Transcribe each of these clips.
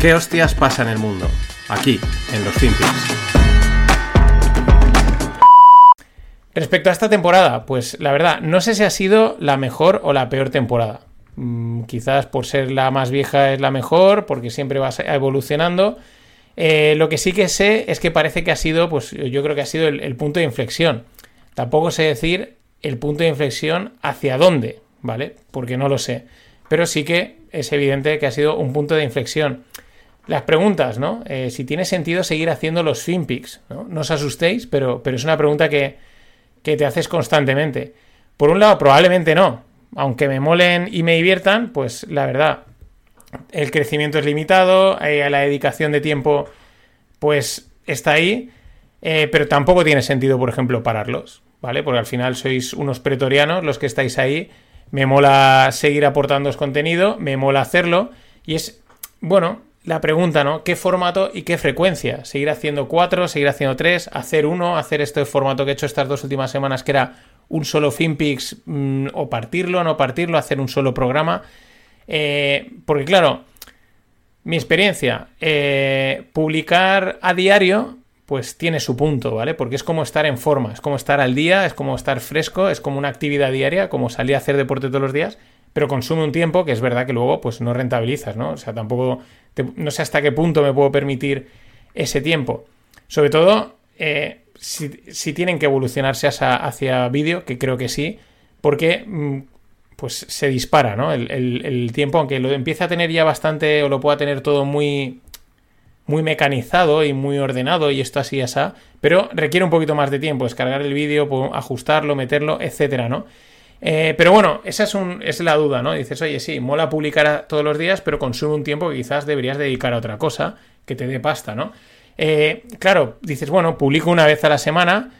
¿Qué hostias pasa en el mundo? Aquí, en los FinPix. Respecto a esta temporada, pues la verdad, no sé si ha sido la mejor o la peor temporada. Mm, quizás por ser la más vieja es la mejor, porque siempre va evolucionando. Eh, lo que sí que sé es que parece que ha sido, pues yo creo que ha sido el, punto de inflexión. Tampoco sé decir el punto de inflexión hacia dónde, ¿vale? Porque no lo sé. Pero sí que es evidente que ha sido un punto de inflexión. Las preguntas, ¿no? Eh, si tiene sentido seguir haciendo los FinPix, ¿no? No os asustéis, pero, pero es una pregunta que, te haces constantemente. Por un lado, probablemente no. Aunque me molen y me diviertan, pues la verdad, el crecimiento es limitado, eh, la dedicación de tiempo, pues está ahí, eh, pero tampoco tiene sentido, por ejemplo, pararlos, ¿vale? Porque al final sois unos pretorianos los que estáis ahí, me mola seguir aportándoos contenido, me mola hacerlo, y es, bueno, la pregunta, ¿no? ¿Qué formato y qué frecuencia? ¿Seguir haciendo cuatro, seguir haciendo tres, hacer uno, hacer este formato que he hecho estas dos últimas semanas, que era un solo FinPix, mm, o partirlo, no partirlo, hacer un solo programa? Eh, porque claro, mi experiencia, eh, publicar a diario, pues tiene su punto, ¿vale? Porque es como estar en forma, es como estar al día, es como estar fresco, es como una actividad diaria, como salir a hacer deporte todos los días, pero consume un tiempo que es verdad que luego pues no rentabilizas, ¿no? O sea, tampoco, no sé hasta qué punto me puedo permitir ese tiempo. Sobre todo, eh, si, tienen que evolucionarse hacia, vídeo, que creo que sí, porque mm, pues se dispara, ¿no? El, tiempo, aunque lo empiece a tener ya bastante, o lo pueda tener todo muy, muy mecanizado y muy ordenado, y esto así y así, pero requiere un poquito más de tiempo, descargar el vídeo, ajustarlo, meterlo, etcétera, ¿no? Eh, pero bueno, esa es, un, la duda, ¿no? Dices, oye, sí, mola publicar todos los días, pero consume un tiempo que quizás deberías dedicar a otra cosa que te dé pasta, ¿no? Eh, claro, dices, bueno, publico una vez a la semana,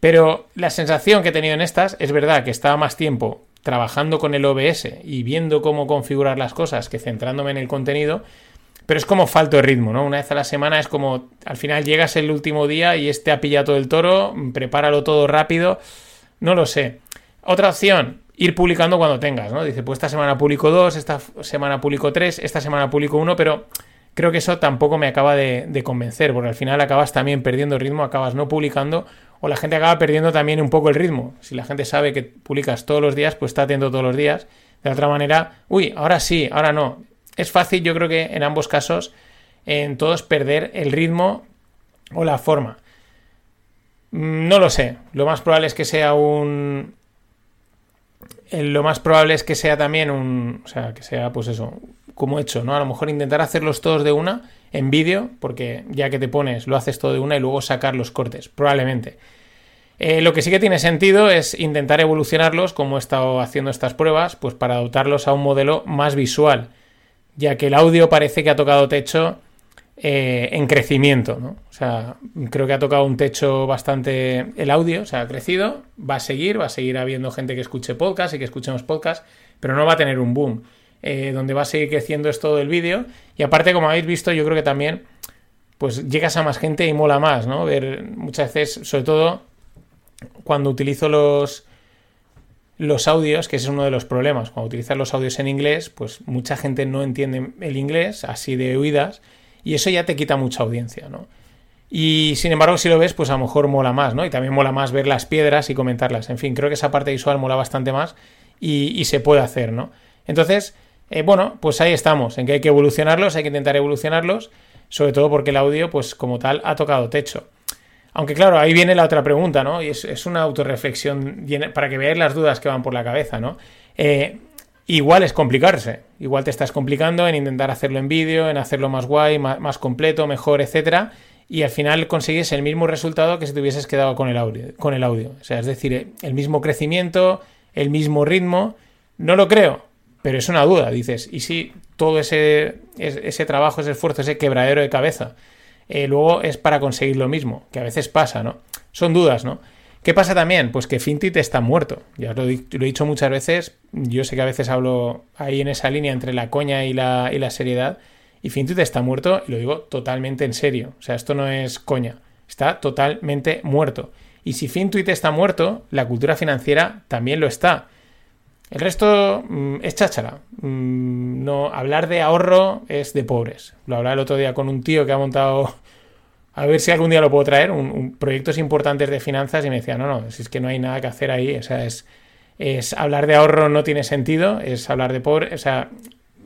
pero la sensación que he tenido en estas es verdad que estaba más tiempo trabajando con el OBS y viendo cómo configurar las cosas que centrándome en el contenido, pero es como falto de ritmo, ¿no? Una vez a la semana es como, al final llegas el último día y este ha pillado todo el toro, prepáralo todo rápido, no lo sé. Otra opción, ir publicando cuando tengas, ¿no? Dice, pues esta semana publico dos, esta semana publico tres, esta semana publico uno, pero creo que eso tampoco me acaba de, convencer, porque al final acabas también perdiendo ritmo, acabas no publicando, o la gente acaba perdiendo también un poco el ritmo. Si la gente sabe que publicas todos los días, pues está atento todos los días. De otra manera, uy, ahora sí, ahora no. Es fácil, yo creo que en ambos casos, en todos perder el ritmo o la forma. Mm, no lo sé. Lo más probable es que sea un, lo más probable es que sea también un, o sea, que sea pues eso, como he hecho, ¿no? A lo mejor intentar hacerlos todos de una en vídeo, porque ya que te pones, lo haces todo de una y luego sacar los cortes, probablemente. Eh, lo que sí que tiene sentido es intentar evolucionarlos, como he estado haciendo estas pruebas, pues para adoptarlos a un modelo más visual, ya que el audio parece que ha tocado techo eh, en crecimiento, ¿no? O sea, creo que ha tocado un techo bastante el audio, o sea, ha crecido, va a seguir, va a seguir habiendo gente que escuche podcast y que escuchemos podcast, pero no va a tener un boom. Eh, donde va a seguir creciendo es todo el vídeo. Y aparte, como habéis visto, yo creo que también, pues llegas a más gente y mola más, ¿no? Ver muchas veces, sobre todo cuando utilizo los los audios, que ese es uno de los problemas. Cuando utilizas los audios en inglés, pues mucha gente no entiende el inglés, así de oídas, y eso ya te quita mucha audiencia, ¿no? Y sin embargo, si lo ves, pues a lo mejor mola más, ¿no? Y también mola más ver las piedras y comentarlas. En fin, creo que esa parte visual mola bastante más y, se puede hacer, ¿no? Entonces, eh, bueno, pues ahí estamos, en que hay que evolucionarlos, hay que intentar evolucionarlos, sobre todo porque el audio, pues como tal, ha tocado techo. Aunque claro, ahí viene la otra pregunta, ¿no? Y es, es una autorreflexión para que veáis las dudas que van por la cabeza, ¿no? Eh, igual es complicarse. Igual te estás complicando en intentar hacerlo en vídeo, en hacerlo más guay, más, completo, mejor, etcétera. Y al final consigues el mismo resultado que si te hubieses quedado con el audio. Con el audio. O sea, es decir, el mismo crecimiento, el mismo ritmo. No lo creo, pero es una duda. Dices, ¿y si todo ese, ese trabajo, ese esfuerzo, ese quebradero de cabeza, eh, luego es para conseguir lo mismo? Que a veces pasa, ¿no? Son dudas, ¿no? ¿Qué pasa también? Pues que Fintit está muerto. Ya lo, he dicho muchas veces. Yo sé que a veces hablo ahí en esa línea entre la coña y la, y la seriedad. Y Fintit está muerto y lo digo totalmente en serio. O sea, esto no es coña. Está totalmente muerto. Y si Fintuit está muerto, la cultura financiera también lo está. El resto mm, es cháchara. Mm, no, hablar de ahorro es de pobres. Lo hablaba el otro día con un tío que ha montado. A ver si algún día lo puedo traer. Un, proyectos importantes de finanzas y me decía, no, no, si es que no hay nada que hacer ahí. O sea, es, es hablar de ahorro no tiene sentido. Es hablar de pobres. O sea,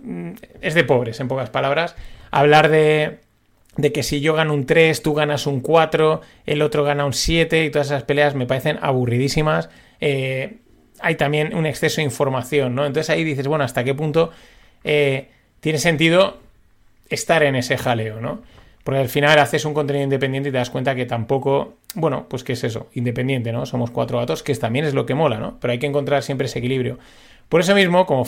mm, es de pobres, en pocas palabras. Hablar de, de que si yo gano un 3, tú ganas un 4, el otro gana un 7 y todas esas peleas me parecen aburridísimas. Eh, hay también un exceso de información, ¿no? Entonces ahí dices, bueno, ¿hasta qué punto eh, tiene sentido estar en ese jaleo, ¿no? Porque al final haces un contenido independiente y te das cuenta que tampoco, bueno, pues qué es eso, independiente, ¿no? Somos cuatro gatos, que también es lo que mola, ¿no? Pero hay que encontrar siempre ese equilibrio. Por eso mismo, como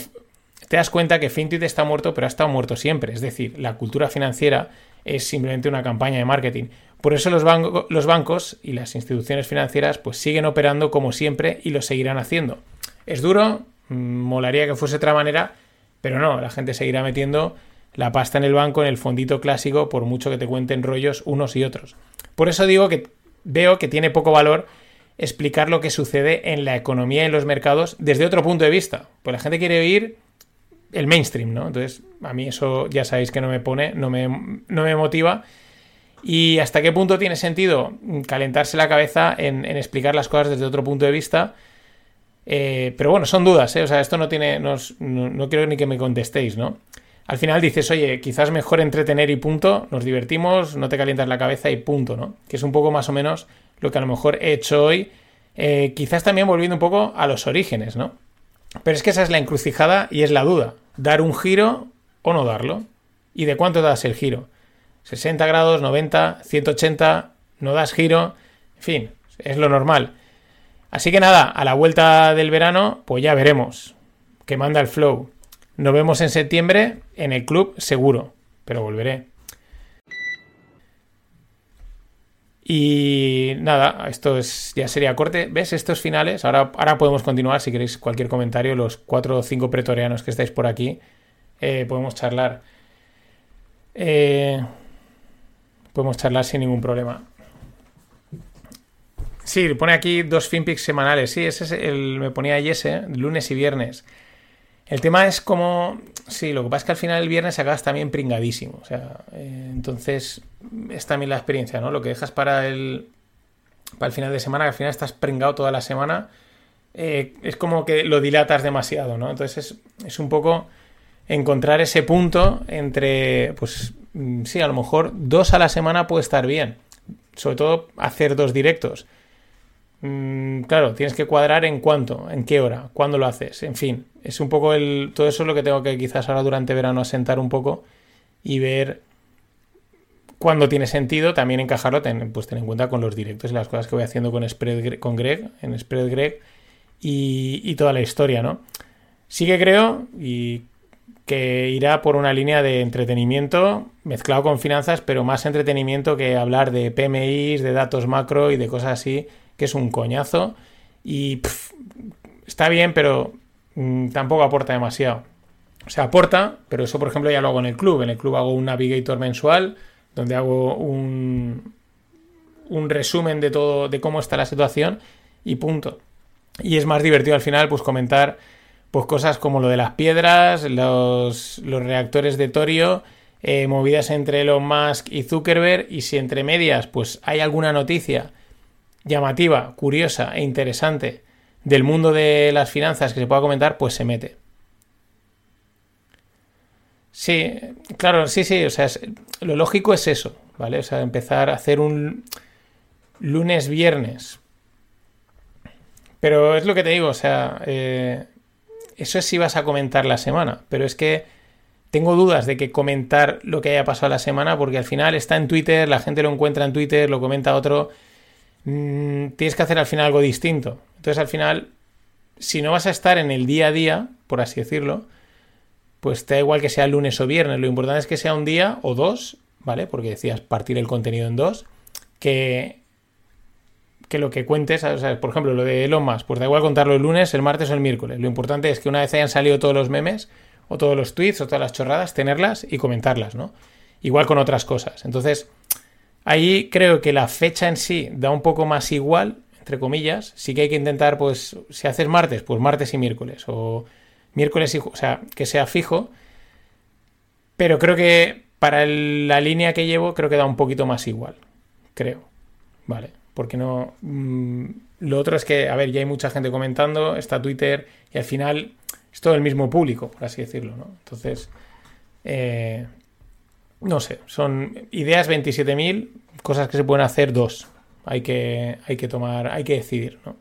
te das cuenta que Fintwit está muerto, pero ha estado muerto siempre. Es decir, la cultura financiera es simplemente una campaña de marketing. Por eso los, los bancos y las instituciones financieras pues siguen operando como siempre y lo seguirán haciendo. Es duro, mm, molaría que fuese otra manera, pero no, la gente seguirá metiendo la pasta en el banco, en el fondito clásico, por mucho que te cuenten rollos unos y otros. Por eso digo que veo que tiene poco valor explicar lo que sucede en la economía y en los mercados desde otro punto de vista. Pues la gente quiere oír el mainstream, ¿no? Entonces, a mí eso ya sabéis que no me pone, no me, no me motiva. Y hasta qué punto tiene sentido calentarse la cabeza en, explicar las cosas desde otro punto de vista. Eh, pero bueno, son dudas, ¿eh? O sea, esto no tiene. no, no, quiero ni que me contestéis, ¿no? Al final dices, oye, quizás mejor entretener y punto, nos divertimos, no te calientas la cabeza y punto, ¿no? Que es un poco más o menos lo que a lo mejor he hecho hoy. Eh, quizás también volviendo un poco a los orígenes, ¿no? Pero es que esa es la encrucijada y es la duda. Dar un giro o no darlo. ¿Y de cuánto das el giro? 60 grados, 90, 180, no das giro. En fin, es lo normal. Así que nada, a la vuelta del verano, pues ya veremos. Que manda el flow. Nos vemos en septiembre en el club seguro, pero volveré. Y nada, esto es, ya sería corte. ¿Ves? Estos finales. Ahora, ahora podemos continuar. Si queréis cualquier comentario, los cuatro o cinco pretorianos que estáis por aquí, eh, podemos charlar. Eh, podemos charlar sin ningún problema. Sí, pone aquí dos finpics semanales. Sí, ese es el. Me ponía ahí ese, lunes y viernes. El tema es como. Sí, lo que pasa es que al final el viernes acabas también pringadísimo. O sea, eh, entonces es también la experiencia, ¿no? Lo que dejas para el. Para el final de semana, que al final estás pringado toda la semana. Eh, es como que lo dilatas demasiado, ¿no? Entonces es, es un poco encontrar ese punto entre. Pues mm, sí, a lo mejor dos a la semana puede estar bien. Sobre todo hacer dos directos. Mm, claro, tienes que cuadrar en cuánto, en qué hora, cuándo lo haces, en fin. Es un poco el. Todo eso es lo que tengo que quizás ahora durante verano asentar un poco y ver cuándo tiene sentido también encajarlo, pues ten en cuenta con los directos y las cosas que voy haciendo con Spread con Greg, en Spread Greg y, y toda la historia, ¿no? Sí que creo y que irá por una línea de entretenimiento mezclado con finanzas, pero más entretenimiento que hablar de PMIs, de datos macro y de cosas así que es un coñazo y está bien, pero mm, tampoco aporta demasiado. O sea, aporta, pero eso por ejemplo ya lo hago en el club. En el club hago un navigator mensual donde hago un, un resumen de todo, de cómo está la situación y punto. Y es más divertido al final pues comentar pues cosas como lo de las piedras, los, los reactores de torio, eh, movidas entre Elon Musk y Zuckerberg y si entre medias pues hay alguna noticia llamativa, curiosa e interesante del mundo de las finanzas que se pueda comentar, pues se mete. Sí, claro, sí, sí, o sea, lo lógico es eso, ¿vale? O sea, empezar a hacer un lunes, viernes. Pero es lo que te digo, o sea, eh, eso es si vas a comentar la semana, pero es que tengo dudas de que comentar lo que haya pasado la semana, porque al final está en Twitter, la gente lo encuentra en Twitter, lo comenta otro, Mm, tienes que hacer al final algo distinto. Entonces al final, si no vas a estar en el día a día, por así decirlo, pues te da igual que sea lunes o viernes. Lo importante es que sea un día o dos, ¿vale? Porque decías partir el contenido en dos, que, que lo que cuentes, por ejemplo, lo de Elon Musk, pues da igual contarlo el lunes, el martes o el miércoles. Lo importante es que una vez hayan salido todos los memes, o todos los tweets, o todas las chorradas, tenerlas y comentarlas, ¿no? Igual con otras cosas. Entonces, Ahí creo que la fecha en sí da un poco más igual, entre comillas, sí que hay que intentar, pues, si haces martes, pues martes y miércoles, o miércoles y, o sea, que sea fijo, pero creo que para la línea que llevo, creo que da un poquito más igual, creo, ¿vale? Porque no... Mm, lo otro es que, a ver, ya hay mucha gente comentando, está Twitter, y al final es todo el mismo público, por así decirlo, ¿no? Entonces, eh, no sé, son ideas 27.000, cosas que se pueden hacer dos. Hay que, hay que tomar, hay que decidir, ¿no?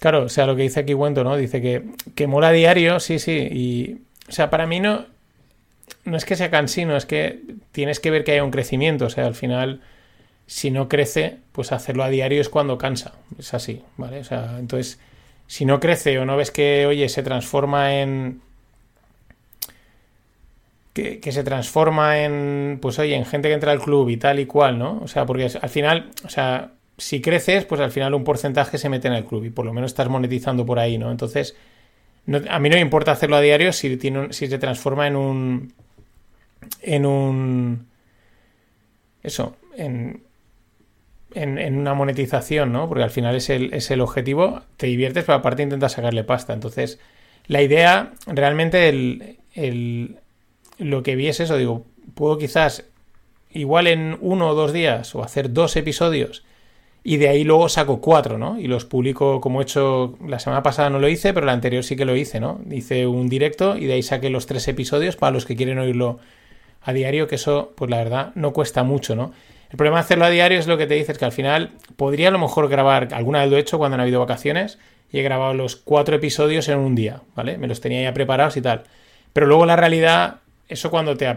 Claro, o sea, lo que dice aquí Cuento, ¿no? Dice que, que mola diario, sí, sí. Y, o sea, para mí no, no es que sea cansino, es que tienes que ver que haya un crecimiento. O sea, al final, si no crece, pues hacerlo a diario es cuando cansa. Es así, ¿vale? O sea, entonces, si no crece o no ves que, oye, se transforma en, que, se transforma en, pues oye, en gente que entra al club y tal y cual, ¿no? O sea, porque al final, o sea, si creces, pues al final un porcentaje se mete en el club y por lo menos estás monetizando por ahí, ¿no? Entonces, a mí no me importa hacerlo a diario si, tiene si se transforma en un, en un, eso, en, en, una monetización, ¿no? Porque al final es el, es el objetivo, te diviertes, pero aparte intentas sacarle pasta. Entonces, la idea, realmente el, el, lo que vi es eso, digo, puedo quizás igual en uno o dos días o hacer dos episodios y de ahí luego saco cuatro, ¿no? Y los publico como he hecho la semana pasada no lo hice, pero la anterior sí que lo hice, ¿no? Hice un directo y de ahí saqué los tres episodios para los que quieren oírlo a diario, que eso, pues la verdad, no cuesta mucho, ¿no? El problema de hacerlo a diario es lo que te dices, que al final podría a lo mejor grabar, alguna vez lo he hecho cuando han habido vacaciones, y he grabado los cuatro episodios en un día, ¿vale? Me los tenía ya preparados y tal. Pero luego la realidad eso cuando te,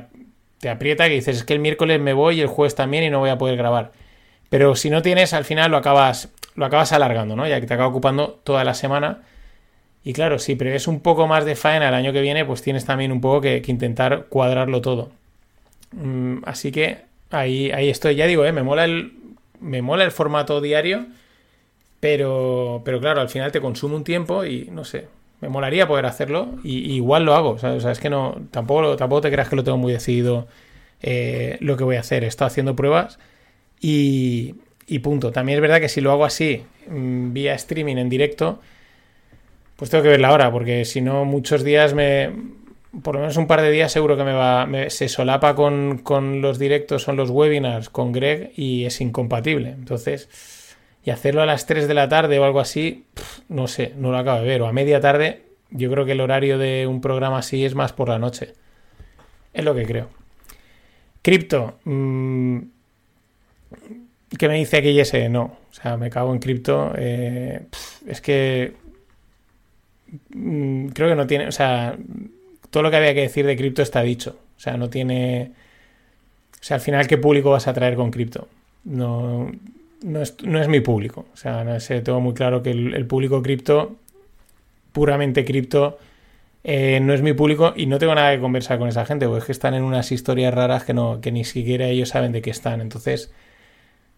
te aprieta que dices, es que el miércoles me voy y el jueves también y no voy a poder grabar. Pero si no tienes, al final lo acabas, lo acabas alargando, ¿no? Ya que te acaba ocupando toda la semana. Y claro, si prevés un poco más de faena el año que viene, pues tienes también un poco que, intentar cuadrarlo todo. Mm, así que ahí, ahí estoy. Ya digo, ¿eh? me, mola el, me mola el formato diario, pero, pero claro, al final te consume un tiempo y no sé, me molaría poder hacerlo y, igual lo hago. O sea, es que no, tampoco, te creas que lo tengo muy decidido eh, lo que voy a hacer. He estado haciendo pruebas y, y, punto. También es verdad que si lo hago así, mm, vía streaming en directo, pues tengo que ver la hora, porque si no, muchos días me. Por lo menos un par de días seguro que me va. se solapa con, con los directos, son los webinars con Greg y es incompatible. Entonces y hacerlo a las 3 de la tarde o algo así, no sé, no lo acabo de ver. O a media tarde, yo creo que el horario de un programa así es más por la noche. Es lo que creo. Cripto. Mm, ¿Qué me dice aquí ese? No. O sea, me cago en cripto. Eh, es que. Mm, creo que no tiene. O sea, todo lo que había que decir de cripto está dicho. O sea, no tiene. O sea, al final, ¿qué público vas a traer con cripto? No no es, no es mi público. O sea, no sé, tengo muy claro que el, público cripto, puramente cripto, eh, no es mi público y no tengo nada que conversar con esa gente, porque es que están en unas historias raras que, no, que ni siquiera ellos saben de qué están. Entonces,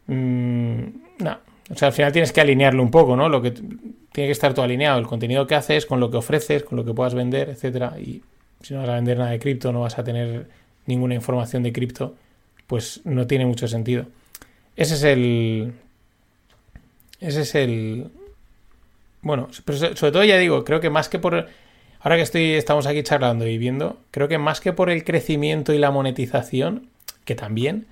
mmm, no. O sea, al final tienes que alinearlo un poco, ¿no? Lo que tiene que estar todo alineado, el contenido que haces, con lo que ofreces, con lo que puedas vender, etcétera. Y si no vas a vender nada de cripto, no vas a tener ninguna información de cripto, pues no tiene mucho sentido. Ese es el. Ese es el. Bueno, pero sobre todo ya digo, creo que más que por. Ahora que estoy, estamos aquí charlando y viendo, creo que más que por el crecimiento y la monetización, que también,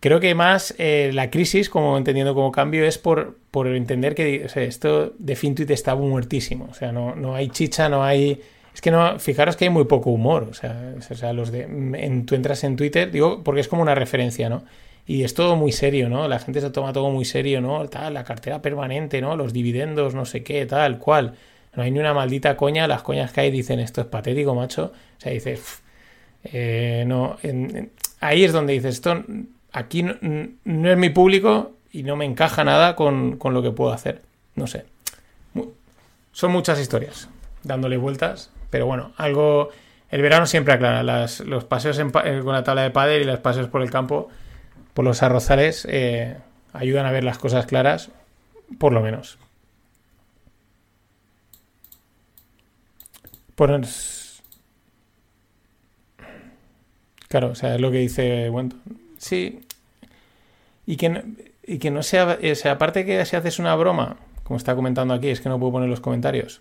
creo que más eh, la crisis, como entendiendo como cambio, es por, por entender que esto de FinTweet está muertísimo. O sea, no, no hay chicha, no hay. Es que no, fijaros que hay muy poco humor. O sea, o sea los de. En, tú entras en Twitter, digo, porque es como una referencia, ¿no? Y es todo muy serio, ¿no? La gente se toma todo muy serio, ¿no? Tal, la cartera permanente, ¿no? Los dividendos, no sé qué, tal, cual. No hay ni una maldita coña, las coñas que hay dicen esto es patético, macho. O sea, dices, eh, no, ahí es donde dices, esto aquí no, es mi público y no me encaja nada con, lo que puedo hacer. No sé. Son muchas historias, dándole vueltas, pero bueno, algo... El verano siempre aclara, las, los paseos eh, con la tabla de pádel y los paseos por el campo por los arrozales eh, ayudan a ver las cosas claras, por lo menos. Claro, o sea, es lo que dice Wenton. Sí. Y que y que no sea, o sea, aparte que si haces una broma, como está comentando aquí, es que no puedo poner los comentarios.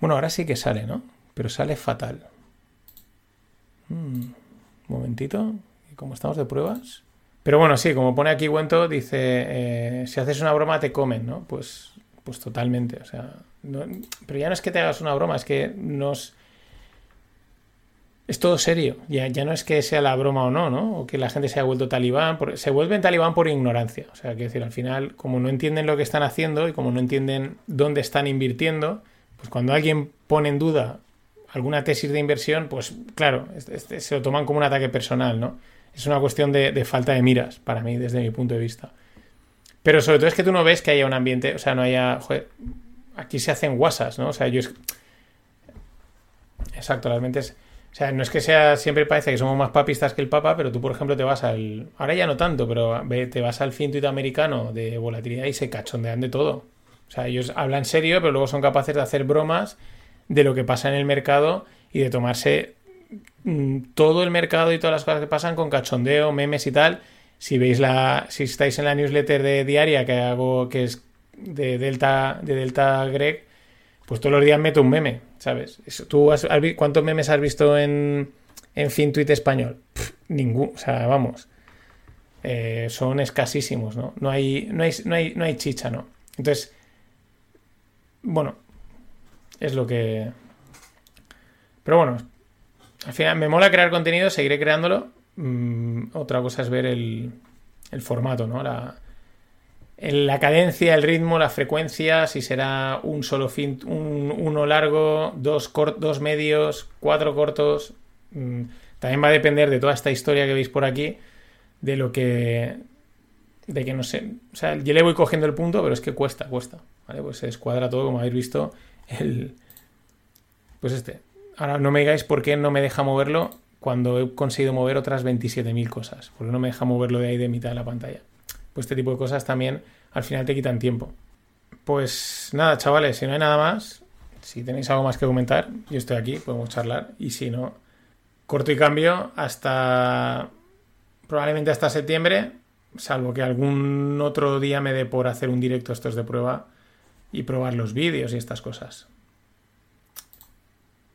Bueno, ahora sí que sale, ¿no? Pero sale fatal. Un momentito. ¿Y cómo estamos de pruebas? Pero bueno, sí, como pone aquí Cuento, dice, eh, si haces una broma te comen, ¿no? Pues, pues totalmente, o sea, pero ya no es que te hagas una broma, es que nos... Es todo serio, ya, ya no es que sea la broma o no, ¿no? O que la gente se haya vuelto talibán, se vuelven talibán por ignorancia, o sea, quiero decir, al final, como no entienden lo que están haciendo y como no entienden dónde están invirtiendo, pues cuando alguien pone en duda alguna tesis de inversión, pues claro, se lo toman como un ataque personal, ¿no? Es una cuestión de, falta de miras, para mí, desde mi punto de vista. Pero sobre todo es que tú no ves que haya un ambiente, o sea, no haya. Aquí se hacen guasas, ¿no? O sea, ellos. Exacto, realmente es. O sea, no es que sea, siempre parece que somos más papistas que el Papa, pero tú, por ejemplo, te vas al. Ahora ya no tanto, pero te vas al fintuit americano de volatilidad y se cachondean de todo. O sea, ellos hablan serio, pero luego son capaces de hacer bromas de lo que pasa en el mercado y de tomarse todo el mercado y todas las cosas que pasan con cachondeo, memes y tal. Si veis la, si estáis en la newsletter de diaria que hago, que es de Delta, de Delta Greg, pues todos los días meto un meme, ¿sabes? ¿Tú has, cuántos memes has visto en, en FinTweet español? ningún, o sea, vamos. Eh, son escasísimos, ¿no? No hay, no hay, no hay, no hay chicha, ¿no? Entonces, bueno, es lo que... Pero bueno, al final me mola crear contenido, seguiré creándolo. Mm, otra cosa es ver el, formato, ¿no? La, la cadencia, el ritmo, la frecuencia, si será un solo fin, un, uno largo, dos, dos medios, cuatro cortos. Mm, también va a depender de toda esta historia que veis por aquí, de lo que. de que no sé. O sea, yo le voy cogiendo el punto, pero es que cuesta, cuesta. ¿Vale? Pues se escuadra todo, como habéis visto. El. Pues este. Ahora no me digáis por qué no me deja moverlo cuando he conseguido mover otras 27.000 cosas. Porque no me deja moverlo de ahí de mitad de la pantalla. Pues este tipo de cosas también al final te quitan tiempo. Pues nada, chavales, si no hay nada más, si tenéis algo más que comentar, yo estoy aquí, podemos charlar. Y si no, corto y cambio hasta probablemente hasta septiembre, salvo que algún otro día me dé por hacer un directo estos de prueba y probar los vídeos y estas cosas.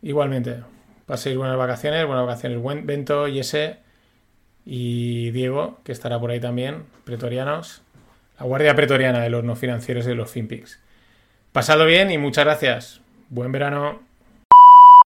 Igualmente, paséis buenas vacaciones, buenas vacaciones, buen Bento y ese y Diego, que estará por ahí también, pretorianos, la guardia pretoriana de los no financieros y de los FinPix. Pasado bien y muchas gracias. Buen verano.